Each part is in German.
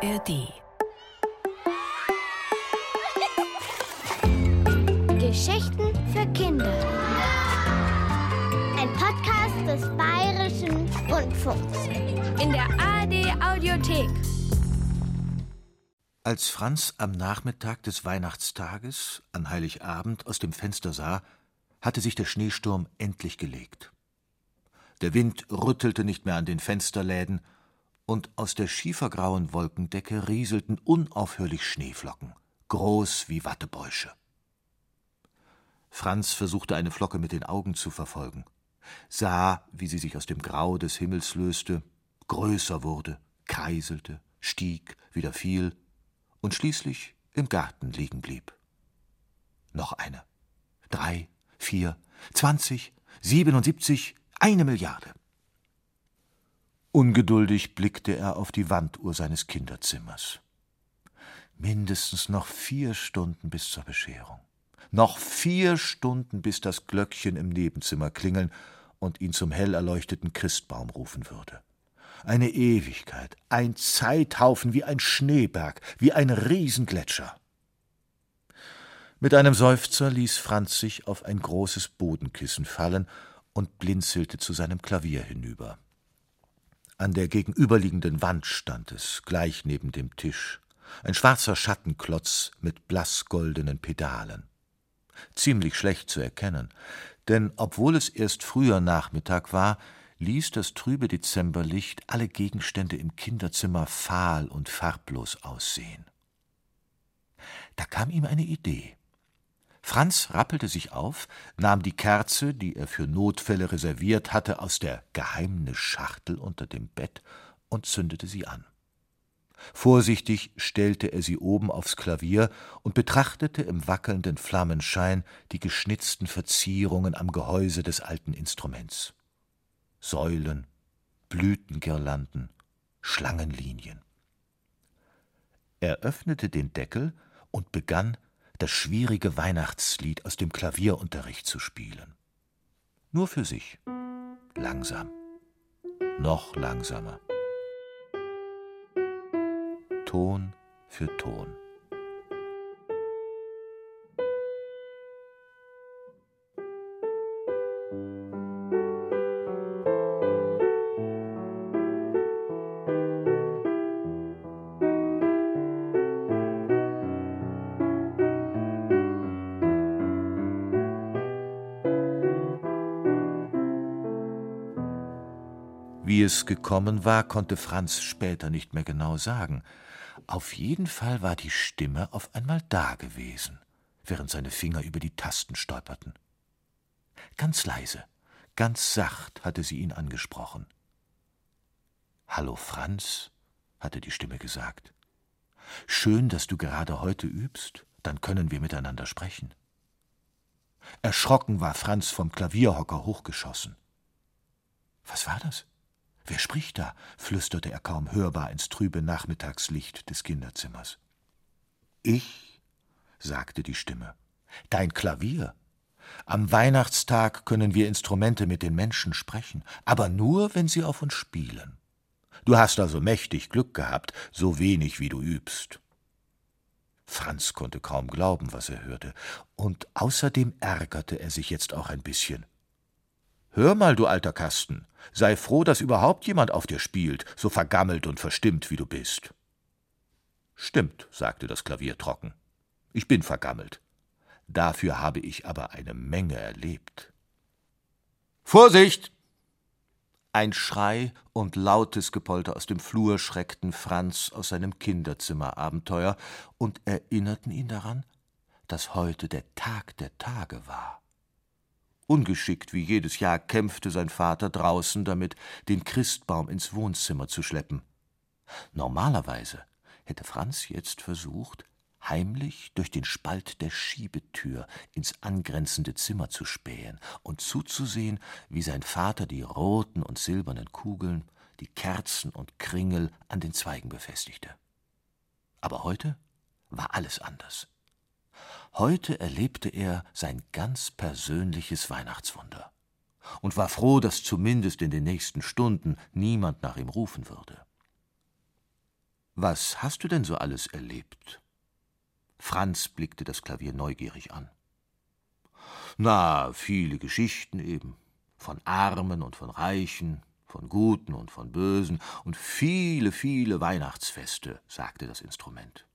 ARD. Geschichten für Kinder. Ein Podcast des Bayerischen Rundfunks. In der ARD Audiothek. Als Franz am Nachmittag des Weihnachtstages an Heiligabend aus dem Fenster sah, hatte sich der Schneesturm endlich gelegt. Der Wind rüttelte nicht mehr an den Fensterläden, und aus der schiefergrauen Wolkendecke rieselten unaufhörlich Schneeflocken, groß wie Wattebäusche. Franz versuchte eine Flocke mit den Augen zu verfolgen, sah, wie sie sich aus dem Grau des Himmels löste, größer wurde, kreiselte, stieg, wieder fiel und schließlich im Garten liegen blieb. Noch eine. Drei, vier, zwanzig, siebenundsiebzig, eine Milliarde. Ungeduldig blickte er auf die Wanduhr seines Kinderzimmers. Mindestens noch vier Stunden bis zur Bescherung. Noch vier Stunden, bis das Glöckchen im Nebenzimmer klingeln und ihn zum hell erleuchteten Christbaum rufen würde. Eine Ewigkeit, ein Zeithaufen wie ein Schneeberg, wie ein Riesengletscher. Mit einem Seufzer ließ Franz sich auf ein großes Bodenkissen fallen und blinzelte zu seinem Klavier hinüber. An der gegenüberliegenden Wand stand es, gleich neben dem Tisch, ein schwarzer Schattenklotz mit blassgoldenen Pedalen. Ziemlich schlecht zu erkennen, denn obwohl es erst früher Nachmittag war, ließ das trübe Dezemberlicht alle Gegenstände im Kinderzimmer fahl und farblos aussehen. Da kam ihm eine Idee. Franz rappelte sich auf, nahm die Kerze, die er für Notfälle reserviert hatte, aus der Geheimnisschachtel unter dem Bett und zündete sie an. Vorsichtig stellte er sie oben aufs Klavier und betrachtete im wackelnden Flammenschein die geschnitzten Verzierungen am Gehäuse des alten Instruments. Säulen, Blütengirlanden, Schlangenlinien. Er öffnete den Deckel und begann das schwierige Weihnachtslied aus dem Klavierunterricht zu spielen. Nur für sich. Langsam. Noch langsamer. Ton für Ton. Es gekommen war, konnte Franz später nicht mehr genau sagen. Auf jeden Fall war die Stimme auf einmal da gewesen, während seine Finger über die Tasten stolperten. Ganz leise, ganz sacht hatte sie ihn angesprochen. Hallo Franz, hatte die Stimme gesagt. Schön, dass du gerade heute übst, dann können wir miteinander sprechen. Erschrocken war Franz vom Klavierhocker hochgeschossen. Was war das? Wer spricht da? flüsterte er kaum hörbar ins trübe Nachmittagslicht des Kinderzimmers. Ich, sagte die Stimme, dein Klavier. Am Weihnachtstag können wir Instrumente mit den Menschen sprechen, aber nur, wenn sie auf uns spielen. Du hast also mächtig Glück gehabt, so wenig wie du übst. Franz konnte kaum glauben, was er hörte, und außerdem ärgerte er sich jetzt auch ein bisschen. Hör mal, du alter Kasten, sei froh, dass überhaupt jemand auf dir spielt, so vergammelt und verstimmt wie du bist. Stimmt, sagte das Klavier trocken. Ich bin vergammelt. Dafür habe ich aber eine Menge erlebt. Vorsicht! Ein Schrei und lautes Gepolter aus dem Flur schreckten Franz aus seinem Kinderzimmerabenteuer und erinnerten ihn daran, dass heute der Tag der Tage war. Ungeschickt wie jedes Jahr kämpfte sein Vater draußen damit, den Christbaum ins Wohnzimmer zu schleppen. Normalerweise hätte Franz jetzt versucht, heimlich durch den Spalt der Schiebetür ins angrenzende Zimmer zu spähen und zuzusehen, wie sein Vater die roten und silbernen Kugeln, die Kerzen und Kringel an den Zweigen befestigte. Aber heute war alles anders. Heute erlebte er sein ganz persönliches Weihnachtswunder und war froh, dass zumindest in den nächsten Stunden niemand nach ihm rufen würde. Was hast du denn so alles erlebt? Franz blickte das Klavier neugierig an. Na, viele Geschichten eben, von Armen und von Reichen, von Guten und von Bösen und viele, viele Weihnachtsfeste, sagte das Instrument.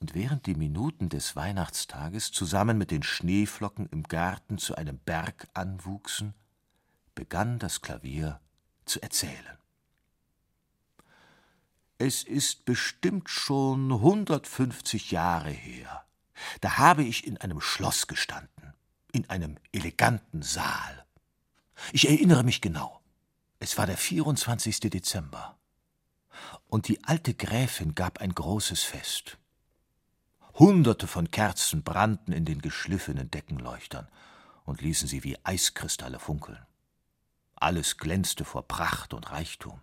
Und während die Minuten des Weihnachtstages zusammen mit den Schneeflocken im Garten zu einem Berg anwuchsen, begann das Klavier zu erzählen. Es ist bestimmt schon 150 Jahre her. Da habe ich in einem Schloss gestanden, in einem eleganten Saal. Ich erinnere mich genau. Es war der 24. Dezember. Und die alte Gräfin gab ein großes Fest. Hunderte von Kerzen brannten in den geschliffenen Deckenleuchtern und ließen sie wie Eiskristalle funkeln. Alles glänzte vor Pracht und Reichtum.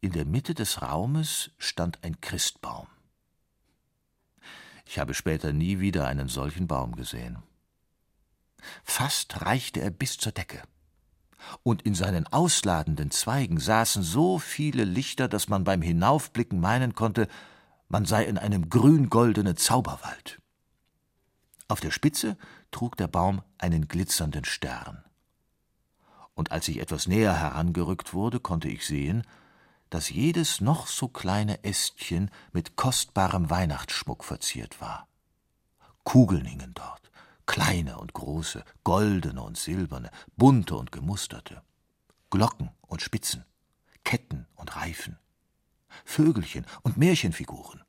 In der Mitte des Raumes stand ein Christbaum. Ich habe später nie wieder einen solchen Baum gesehen. Fast reichte er bis zur Decke. Und in seinen ausladenden Zweigen saßen so viele Lichter, dass man beim Hinaufblicken meinen konnte, man sei in einem grün-goldenen Zauberwald. Auf der Spitze trug der Baum einen glitzernden Stern. Und als ich etwas näher herangerückt wurde, konnte ich sehen, dass jedes noch so kleine Ästchen mit kostbarem Weihnachtsschmuck verziert war. Kugeln hingen dort, kleine und große, goldene und silberne, bunte und gemusterte, Glocken und Spitzen, Ketten und Reifen, Vögelchen und Märchenfiguren.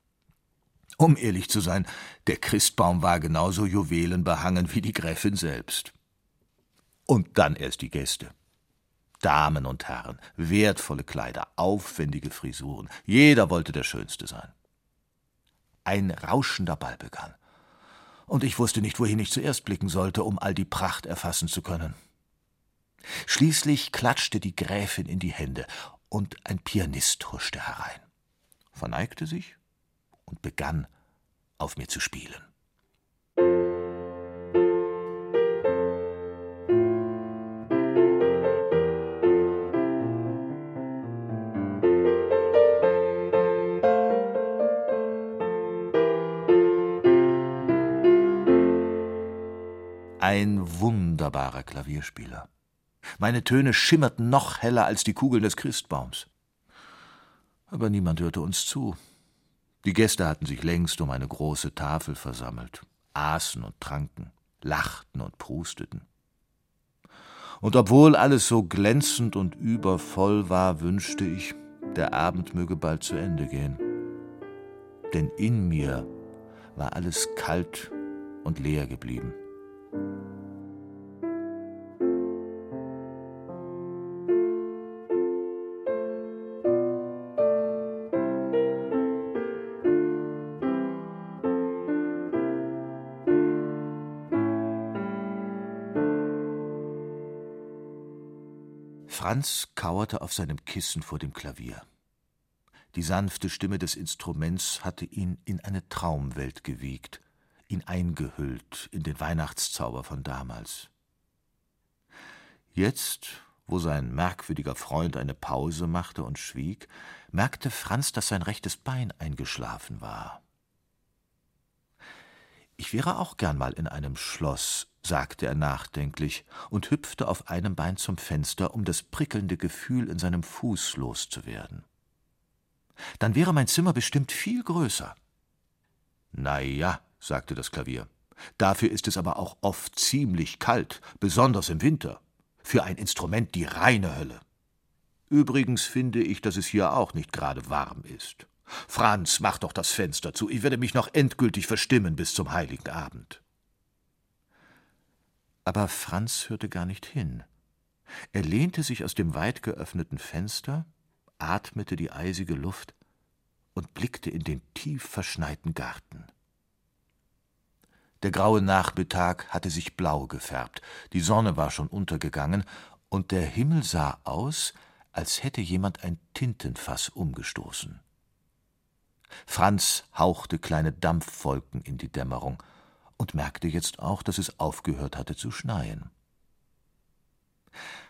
Um ehrlich zu sein, der Christbaum war genauso juwelenbehangen wie die Gräfin selbst. Und dann erst die Gäste. Damen und Herren, wertvolle Kleider, aufwendige Frisuren, jeder wollte der Schönste sein. Ein rauschender Ball begann, und ich wusste nicht, wohin ich zuerst blicken sollte, um all die Pracht erfassen zu können. Schließlich klatschte die Gräfin in die Hände, und ein Pianist huschte herein, verneigte sich und begann auf mir zu spielen. Ein wunderbarer Klavierspieler. Meine Töne schimmerten noch heller als die Kugeln des Christbaums. Aber niemand hörte uns zu. Die Gäste hatten sich längst um eine große Tafel versammelt, aßen und tranken, lachten und prusteten. Und obwohl alles so glänzend und übervoll war, wünschte ich, der Abend möge bald zu Ende gehen. Denn in mir war alles kalt und leer geblieben. Franz kauerte auf seinem Kissen vor dem Klavier. Die sanfte Stimme des Instruments hatte ihn in eine Traumwelt gewiegt, ihn eingehüllt in den Weihnachtszauber von damals. Jetzt, wo sein merkwürdiger Freund eine Pause machte und schwieg, merkte Franz, dass sein rechtes Bein eingeschlafen war. Ich wäre auch gern mal in einem Schloss, sagte er nachdenklich und hüpfte auf einem Bein zum Fenster, um das prickelnde Gefühl in seinem Fuß loszuwerden. Dann wäre mein Zimmer bestimmt viel größer. Na ja, sagte das Klavier. Dafür ist es aber auch oft ziemlich kalt, besonders im Winter. Für ein Instrument die reine Hölle. Übrigens finde ich, dass es hier auch nicht gerade warm ist. Franz, mach doch das Fenster zu, ich werde mich noch endgültig verstimmen bis zum heiligen Abend. Aber Franz hörte gar nicht hin. Er lehnte sich aus dem weit geöffneten Fenster, atmete die eisige Luft und blickte in den tief verschneiten Garten. Der graue Nachmittag hatte sich blau gefärbt, die Sonne war schon untergegangen, und der Himmel sah aus, als hätte jemand ein Tintenfass umgestoßen. Franz hauchte kleine Dampfwolken in die Dämmerung und merkte jetzt auch, dass es aufgehört hatte zu schneien.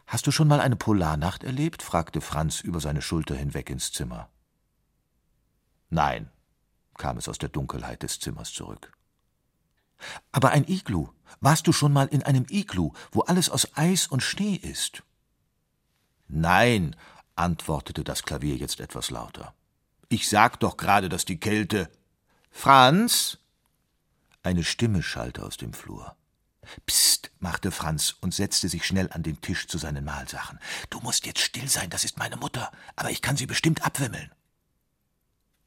Hast du schon mal eine Polarnacht erlebt? fragte Franz über seine Schulter hinweg ins Zimmer. Nein, kam es aus der Dunkelheit des Zimmers zurück. Aber ein Iglu. Warst du schon mal in einem Iglu, wo alles aus Eis und Schnee ist? Nein, antwortete das Klavier jetzt etwas lauter. Ich sag doch gerade, dass die Kälte. Franz! Eine Stimme schallte aus dem Flur. Psst, machte Franz und setzte sich schnell an den Tisch zu seinen Mahlsachen. Du musst jetzt still sein, das ist meine Mutter, aber ich kann sie bestimmt abwimmeln.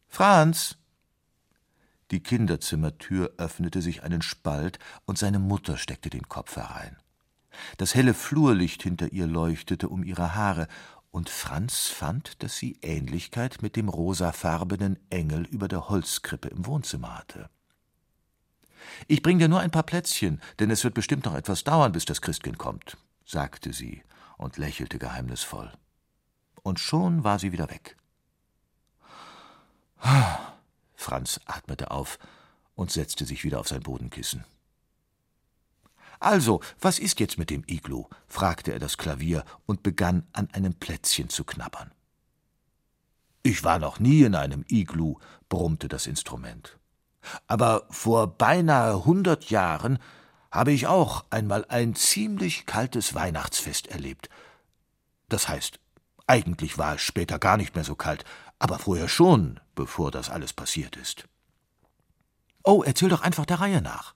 Franz! Die Kinderzimmertür öffnete sich einen Spalt und seine Mutter steckte den Kopf herein. Das helle Flurlicht hinter ihr leuchtete um ihre Haare, und Franz fand, dass sie Ähnlichkeit mit dem rosafarbenen Engel über der Holzkrippe im Wohnzimmer hatte. Ich bring dir nur ein paar Plätzchen, denn es wird bestimmt noch etwas dauern, bis das Christkind kommt, sagte sie und lächelte geheimnisvoll. Und schon war sie wieder weg. Franz atmete auf und setzte sich wieder auf sein Bodenkissen. Also, was ist jetzt mit dem Iglu? fragte er das Klavier und begann an einem Plätzchen zu knabbern. Ich war noch nie in einem Iglu, brummte das Instrument. Aber vor beinahe hundert Jahren habe ich auch einmal ein ziemlich kaltes Weihnachtsfest erlebt. Das heißt, eigentlich war es später gar nicht mehr so kalt, aber vorher schon, bevor das alles passiert ist. Oh, erzähl doch einfach der Reihe nach.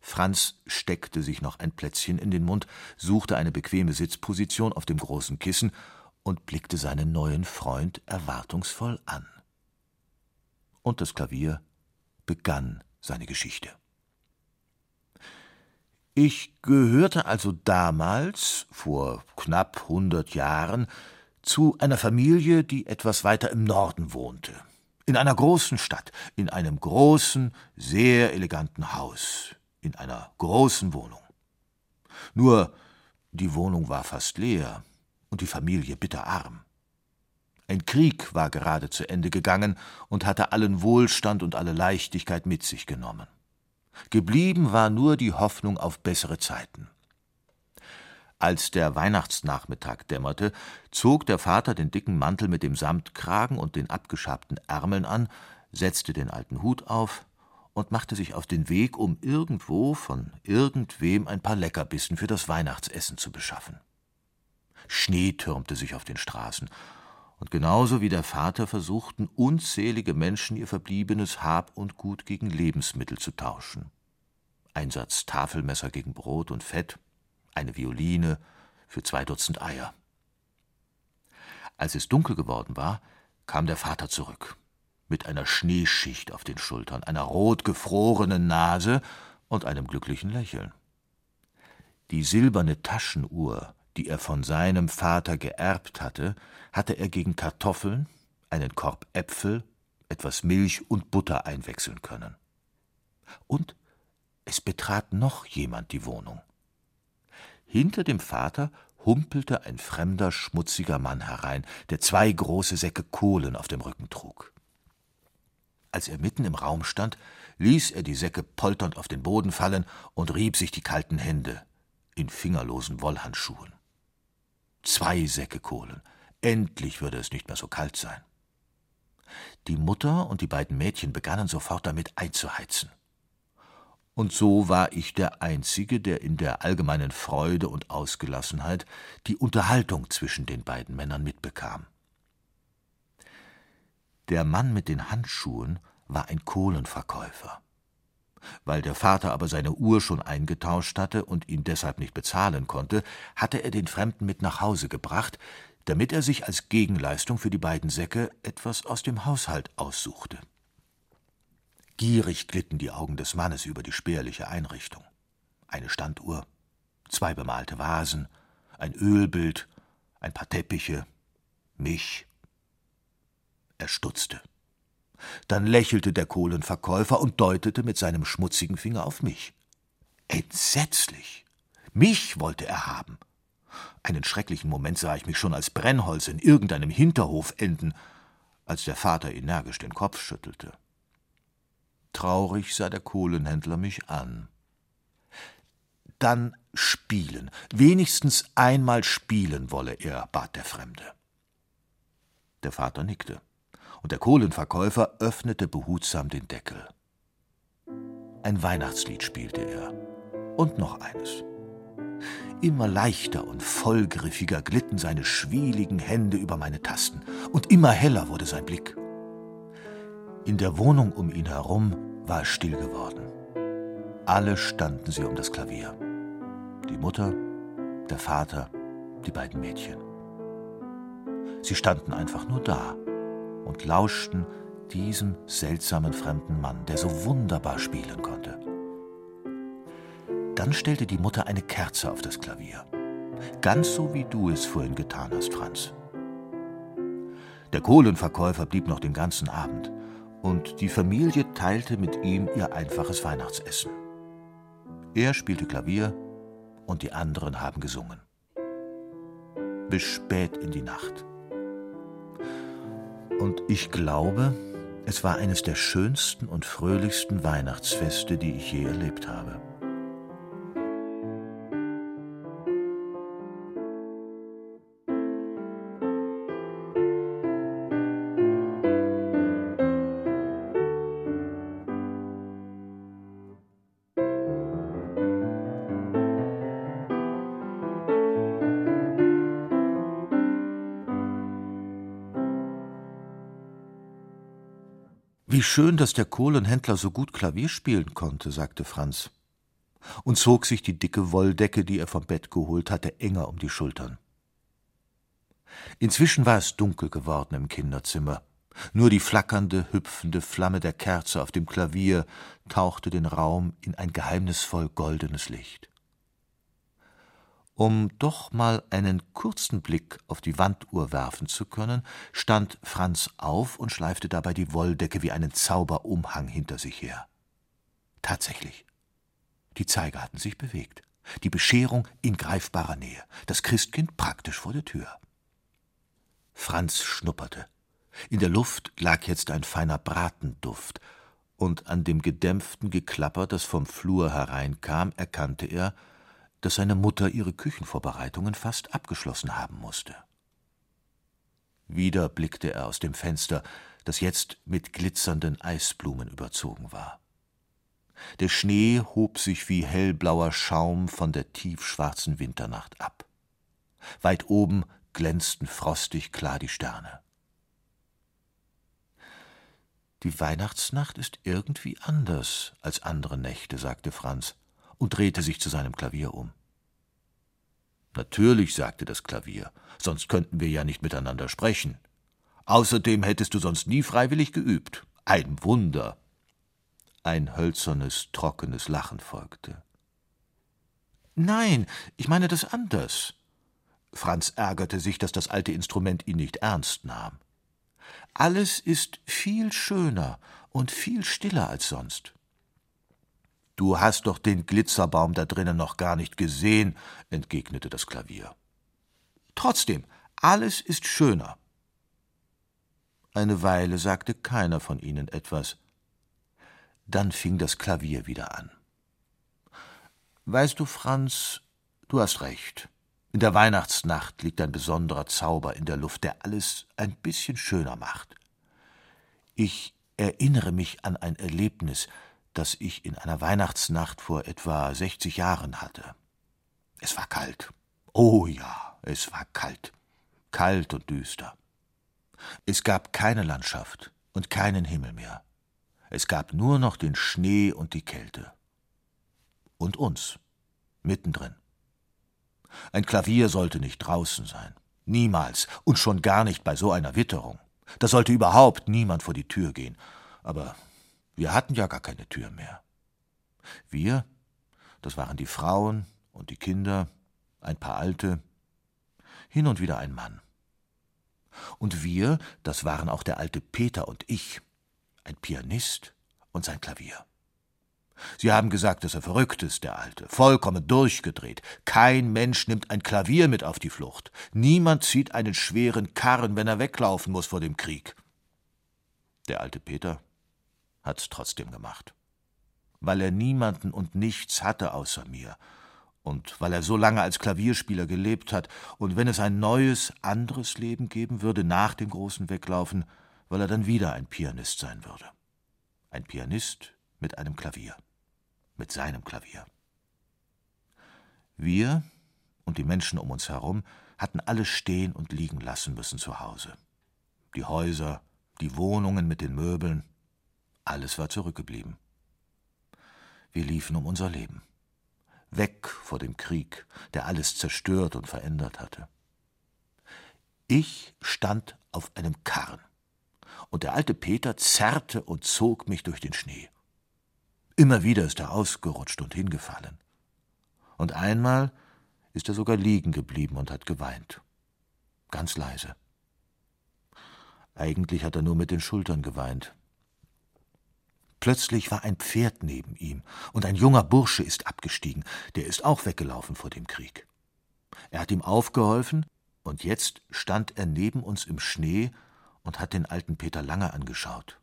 Franz steckte sich noch ein Plätzchen in den Mund, suchte eine bequeme Sitzposition auf dem großen Kissen und blickte seinen neuen Freund erwartungsvoll an. Und das Klavier begann seine Geschichte. Ich gehörte also damals, vor knapp hundert Jahren, zu einer Familie, die etwas weiter im Norden wohnte. In einer großen Stadt, in einem großen, sehr eleganten Haus, in einer großen Wohnung. Nur die Wohnung war fast leer und die Familie bitterarm. Ein Krieg war gerade zu Ende gegangen und hatte allen Wohlstand und alle Leichtigkeit mit sich genommen. Geblieben war nur die Hoffnung auf bessere Zeiten. Als der Weihnachtsnachmittag dämmerte, zog der Vater den dicken Mantel mit dem Samtkragen und den abgeschabten Ärmeln an, setzte den alten Hut auf und machte sich auf den Weg, um irgendwo von irgendwem ein paar Leckerbissen für das Weihnachtsessen zu beschaffen. Schnee türmte sich auf den Straßen, und genauso wie der Vater versuchten unzählige Menschen ihr verbliebenes Hab und Gut gegen Lebensmittel zu tauschen. Ein Satz Tafelmesser gegen Brot und Fett, eine Violine für zwei Dutzend Eier. Als es dunkel geworden war, kam der Vater zurück, mit einer Schneeschicht auf den Schultern, einer rot gefrorenen Nase und einem glücklichen Lächeln. Die silberne Taschenuhr, die er von seinem Vater geerbt hatte, hatte er gegen Kartoffeln, einen Korb Äpfel, etwas Milch und Butter einwechseln können. Und es betrat noch jemand die Wohnung. Hinter dem Vater humpelte ein fremder, schmutziger Mann herein, der zwei große Säcke Kohlen auf dem Rücken trug. Als er mitten im Raum stand, ließ er die Säcke polternd auf den Boden fallen und rieb sich die kalten Hände in fingerlosen Wollhandschuhen. Zwei Säcke Kohlen. Endlich würde es nicht mehr so kalt sein. Die Mutter und die beiden Mädchen begannen sofort damit einzuheizen. Und so war ich der Einzige, der in der allgemeinen Freude und Ausgelassenheit die Unterhaltung zwischen den beiden Männern mitbekam. Der Mann mit den Handschuhen war ein Kohlenverkäufer. Weil der Vater aber seine Uhr schon eingetauscht hatte und ihn deshalb nicht bezahlen konnte, hatte er den Fremden mit nach Hause gebracht, damit er sich als Gegenleistung für die beiden Säcke etwas aus dem Haushalt aussuchte. Gierig glitten die Augen des Mannes über die spärliche Einrichtung. Eine Standuhr, zwei bemalte Vasen, ein Ölbild, ein paar Teppiche, mich. Er stutzte. Dann lächelte der Kohlenverkäufer und deutete mit seinem schmutzigen Finger auf mich. Entsetzlich. Mich wollte er haben. Einen schrecklichen Moment sah ich mich schon als Brennholz in irgendeinem Hinterhof enden, als der Vater energisch den Kopf schüttelte. Traurig sah der Kohlenhändler mich an. Dann spielen, wenigstens einmal spielen wolle er, bat der Fremde. Der Vater nickte und der Kohlenverkäufer öffnete behutsam den Deckel. Ein Weihnachtslied spielte er. Und noch eines. Immer leichter und vollgriffiger glitten seine schwieligen Hände über meine Tasten, und immer heller wurde sein Blick. In der Wohnung um ihn herum war es still geworden. Alle standen sie um das Klavier. Die Mutter, der Vater, die beiden Mädchen. Sie standen einfach nur da und lauschten diesem seltsamen fremden Mann, der so wunderbar spielen konnte. Dann stellte die Mutter eine Kerze auf das Klavier. Ganz so wie du es vorhin getan hast, Franz. Der Kohlenverkäufer blieb noch den ganzen Abend und die Familie teilte mit ihm ihr einfaches Weihnachtsessen. Er spielte Klavier und die anderen haben gesungen. Bis spät in die Nacht. Und ich glaube, es war eines der schönsten und fröhlichsten Weihnachtsfeste, die ich je erlebt habe. Wie schön, dass der Kohlenhändler so gut Klavier spielen konnte, sagte Franz und zog sich die dicke Wolldecke, die er vom Bett geholt hatte, enger um die Schultern. Inzwischen war es dunkel geworden im Kinderzimmer. Nur die flackernde, hüpfende Flamme der Kerze auf dem Klavier tauchte den Raum in ein geheimnisvoll goldenes Licht. Um doch mal einen kurzen Blick auf die Wanduhr werfen zu können, stand Franz auf und schleifte dabei die Wolldecke wie einen Zauberumhang hinter sich her. Tatsächlich. Die Zeiger hatten sich bewegt. Die Bescherung in greifbarer Nähe. Das Christkind praktisch vor der Tür. Franz schnupperte. In der Luft lag jetzt ein feiner Bratenduft, und an dem gedämpften Geklapper, das vom Flur hereinkam, erkannte er, dass seine Mutter ihre Küchenvorbereitungen fast abgeschlossen haben musste. Wieder blickte er aus dem Fenster, das jetzt mit glitzernden Eisblumen überzogen war. Der Schnee hob sich wie hellblauer Schaum von der tiefschwarzen Winternacht ab. Weit oben glänzten frostig klar die Sterne. Die Weihnachtsnacht ist irgendwie anders als andere Nächte, sagte Franz und drehte sich zu seinem Klavier um. Natürlich, sagte das Klavier, sonst könnten wir ja nicht miteinander sprechen. Außerdem hättest du sonst nie freiwillig geübt. Ein Wunder. Ein hölzernes, trockenes Lachen folgte. Nein, ich meine das anders. Franz ärgerte sich, dass das alte Instrument ihn nicht ernst nahm. Alles ist viel schöner und viel stiller als sonst. Du hast doch den Glitzerbaum da drinnen noch gar nicht gesehen, entgegnete das Klavier. Trotzdem, alles ist schöner. Eine Weile sagte keiner von ihnen etwas. Dann fing das Klavier wieder an. Weißt du, Franz, du hast recht. In der Weihnachtsnacht liegt ein besonderer Zauber in der Luft, der alles ein bisschen schöner macht. Ich erinnere mich an ein Erlebnis, das ich in einer Weihnachtsnacht vor etwa 60 Jahren hatte. Es war kalt. Oh ja, es war kalt. Kalt und düster. Es gab keine Landschaft und keinen Himmel mehr. Es gab nur noch den Schnee und die Kälte. Und uns, mittendrin. Ein Klavier sollte nicht draußen sein. Niemals. Und schon gar nicht bei so einer Witterung. Da sollte überhaupt niemand vor die Tür gehen. Aber wir hatten ja gar keine Tür mehr. Wir, das waren die Frauen und die Kinder, ein paar Alte, hin und wieder ein Mann. Und wir, das waren auch der alte Peter und ich, ein Pianist und sein Klavier. Sie haben gesagt, dass er verrückt ist, der Alte, vollkommen durchgedreht. Kein Mensch nimmt ein Klavier mit auf die Flucht. Niemand zieht einen schweren Karren, wenn er weglaufen muss vor dem Krieg. Der alte Peter, hat's trotzdem gemacht. Weil er niemanden und nichts hatte außer mir. Und weil er so lange als Klavierspieler gelebt hat, und wenn es ein neues, anderes Leben geben würde nach dem großen Weglaufen, weil er dann wieder ein Pianist sein würde. Ein Pianist mit einem Klavier, mit seinem Klavier. Wir und die Menschen um uns herum hatten alles stehen und liegen lassen müssen zu Hause. Die Häuser, die Wohnungen mit den Möbeln, alles war zurückgeblieben. Wir liefen um unser Leben. Weg vor dem Krieg, der alles zerstört und verändert hatte. Ich stand auf einem Karren, und der alte Peter zerrte und zog mich durch den Schnee. Immer wieder ist er ausgerutscht und hingefallen. Und einmal ist er sogar liegen geblieben und hat geweint. Ganz leise. Eigentlich hat er nur mit den Schultern geweint. Plötzlich war ein Pferd neben ihm, und ein junger Bursche ist abgestiegen, der ist auch weggelaufen vor dem Krieg. Er hat ihm aufgeholfen, und jetzt stand er neben uns im Schnee und hat den alten Peter lange angeschaut.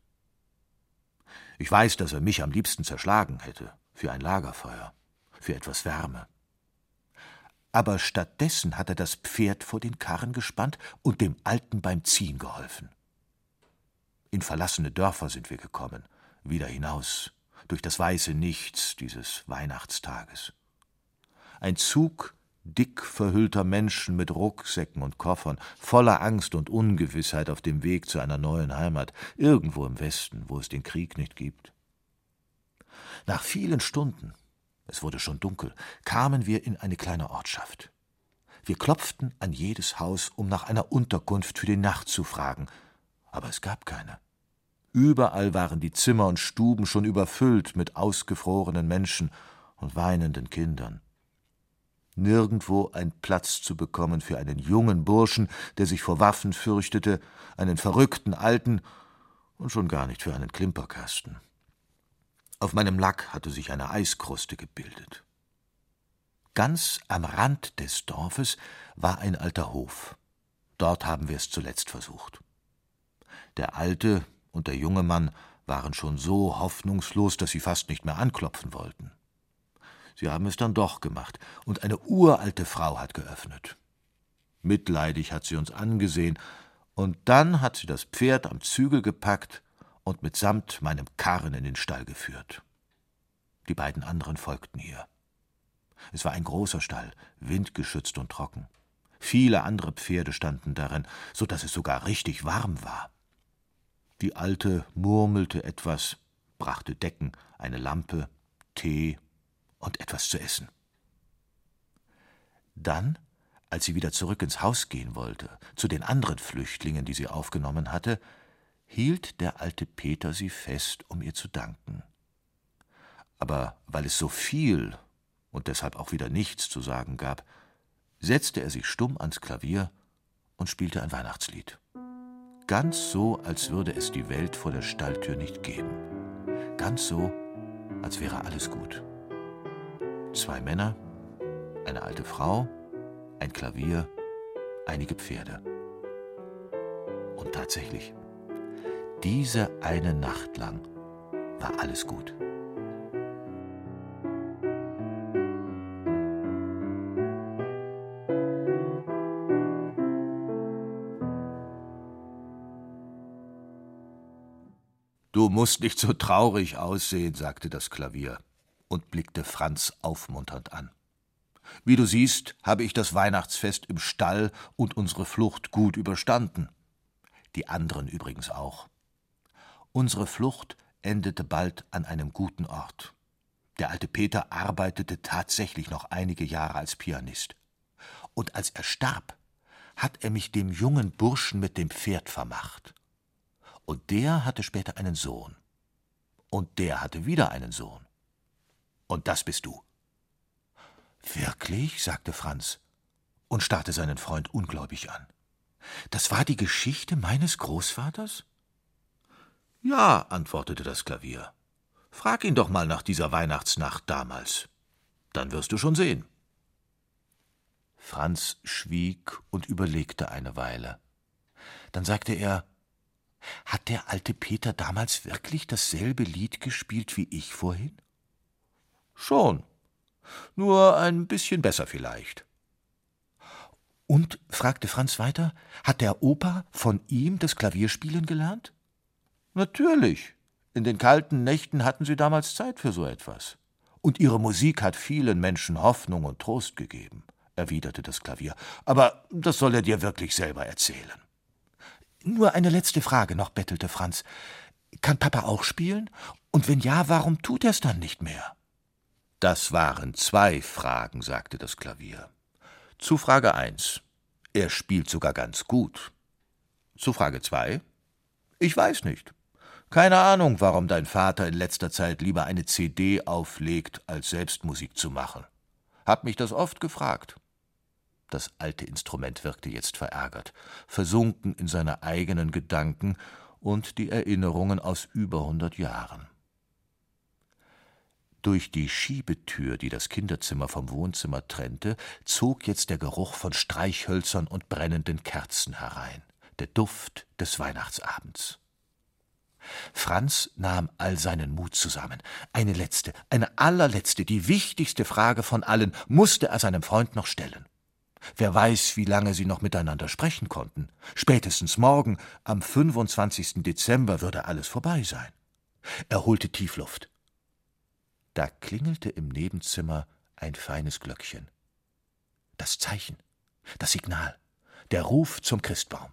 Ich weiß, dass er mich am liebsten zerschlagen hätte, für ein Lagerfeuer, für etwas Wärme. Aber stattdessen hat er das Pferd vor den Karren gespannt und dem Alten beim Ziehen geholfen. In verlassene Dörfer sind wir gekommen, wieder hinaus, durch das weiße Nichts dieses Weihnachtstages. Ein Zug dick verhüllter Menschen mit Rucksäcken und Koffern, voller Angst und Ungewissheit auf dem Weg zu einer neuen Heimat, irgendwo im Westen, wo es den Krieg nicht gibt. Nach vielen Stunden, es wurde schon dunkel, kamen wir in eine kleine Ortschaft. Wir klopften an jedes Haus, um nach einer Unterkunft für die Nacht zu fragen, aber es gab keine. Überall waren die Zimmer und Stuben schon überfüllt mit ausgefrorenen Menschen und weinenden Kindern. Nirgendwo ein Platz zu bekommen für einen jungen Burschen, der sich vor Waffen fürchtete, einen verrückten Alten und schon gar nicht für einen Klimperkasten. Auf meinem Lack hatte sich eine Eiskruste gebildet. Ganz am Rand des Dorfes war ein alter Hof. Dort haben wir es zuletzt versucht. Der Alte und der junge Mann waren schon so hoffnungslos, dass sie fast nicht mehr anklopfen wollten. Sie haben es dann doch gemacht, und eine uralte Frau hat geöffnet. Mitleidig hat sie uns angesehen, und dann hat sie das Pferd am Zügel gepackt und mitsamt meinem Karren in den Stall geführt. Die beiden anderen folgten ihr. Es war ein großer Stall, windgeschützt und trocken. Viele andere Pferde standen darin, so dass es sogar richtig warm war. Die Alte murmelte etwas, brachte Decken, eine Lampe, Tee und etwas zu essen. Dann, als sie wieder zurück ins Haus gehen wollte, zu den anderen Flüchtlingen, die sie aufgenommen hatte, hielt der alte Peter sie fest, um ihr zu danken. Aber weil es so viel und deshalb auch wieder nichts zu sagen gab, setzte er sich stumm ans Klavier und spielte ein Weihnachtslied. Ganz so, als würde es die Welt vor der Stalltür nicht geben. Ganz so, als wäre alles gut. Zwei Männer, eine alte Frau, ein Klavier, einige Pferde. Und tatsächlich, diese eine Nacht lang war alles gut. Musst nicht so traurig aussehen, sagte das Klavier und blickte Franz aufmunternd an. Wie du siehst, habe ich das Weihnachtsfest im Stall und unsere Flucht gut überstanden. Die anderen übrigens auch. Unsere Flucht endete bald an einem guten Ort. Der alte Peter arbeitete tatsächlich noch einige Jahre als Pianist. Und als er starb, hat er mich dem jungen Burschen mit dem Pferd vermacht. Und der hatte später einen Sohn. Und der hatte wieder einen Sohn. Und das bist du. Wirklich? sagte Franz und starrte seinen Freund ungläubig an. Das war die Geschichte meines Großvaters? Ja, antwortete das Klavier. Frag ihn doch mal nach dieser Weihnachtsnacht damals. Dann wirst du schon sehen. Franz schwieg und überlegte eine Weile. Dann sagte er Hat der alte Peter damals wirklich dasselbe Lied gespielt wie ich vorhin? Schon. Nur ein bisschen besser vielleicht. Und, fragte Franz weiter, hat der Opa von ihm das Klavierspielen gelernt? Natürlich. In den kalten Nächten hatten Sie damals Zeit für so etwas. Und Ihre Musik hat vielen Menschen Hoffnung und Trost gegeben, erwiderte das Klavier. Aber das soll er dir wirklich selber erzählen. Nur eine letzte Frage noch, bettelte Franz. Kann Papa auch spielen? Und wenn ja, warum tut er es dann nicht mehr? Das waren zwei Fragen, sagte das Klavier. Zu Frage eins. Er spielt sogar ganz gut. Zu Frage zwei. Ich weiß nicht. Keine Ahnung, warum dein Vater in letzter Zeit lieber eine CD auflegt, als selbst Musik zu machen. Hab mich das oft gefragt. Das alte Instrument wirkte jetzt verärgert, versunken in seine eigenen Gedanken und die Erinnerungen aus über hundert Jahren. Durch die Schiebetür, die das Kinderzimmer vom Wohnzimmer trennte, zog jetzt der Geruch von Streichhölzern und brennenden Kerzen herein, der Duft des Weihnachtsabends. Franz nahm all seinen Mut zusammen. Eine letzte, eine allerletzte, die wichtigste Frage von allen musste er seinem Freund noch stellen. Wer weiß, wie lange sie noch miteinander sprechen konnten. Spätestens morgen, am 25. Dezember, würde alles vorbei sein. Er holte Tiefluft. Da klingelte im Nebenzimmer ein feines Glöckchen. Das Zeichen, das Signal, der Ruf zum Christbaum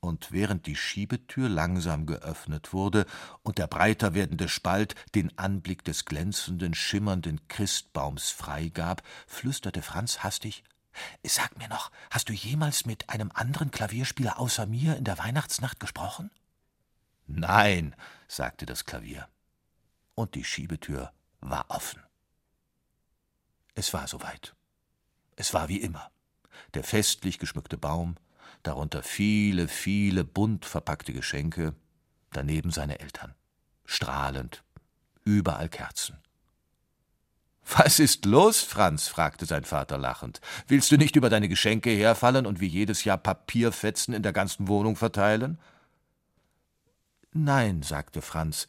und während die Schiebetür langsam geöffnet wurde und der breiter werdende Spalt den Anblick des glänzenden, schimmernden Christbaums freigab, flüsterte Franz hastig Sag mir noch, hast du jemals mit einem anderen Klavierspieler außer mir in der Weihnachtsnacht gesprochen? Nein, sagte das Klavier. Und die Schiebetür war offen. Es war soweit. Es war wie immer. Der festlich geschmückte Baum, darunter viele, viele bunt verpackte Geschenke, daneben seine Eltern, strahlend, überall Kerzen. Was ist los, Franz? fragte sein Vater lachend. Willst du nicht über deine Geschenke herfallen und wie jedes Jahr Papierfetzen in der ganzen Wohnung verteilen? Nein, sagte Franz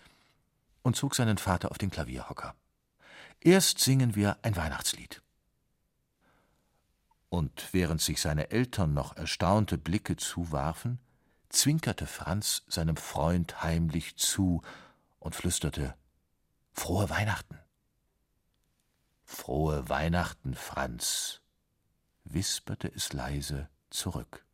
und zog seinen Vater auf den Klavierhocker. Erst singen wir ein Weihnachtslied und während sich seine Eltern noch erstaunte Blicke zuwarfen, zwinkerte Franz seinem Freund heimlich zu und flüsterte Frohe Weihnachten. Frohe Weihnachten, Franz, wisperte es leise zurück.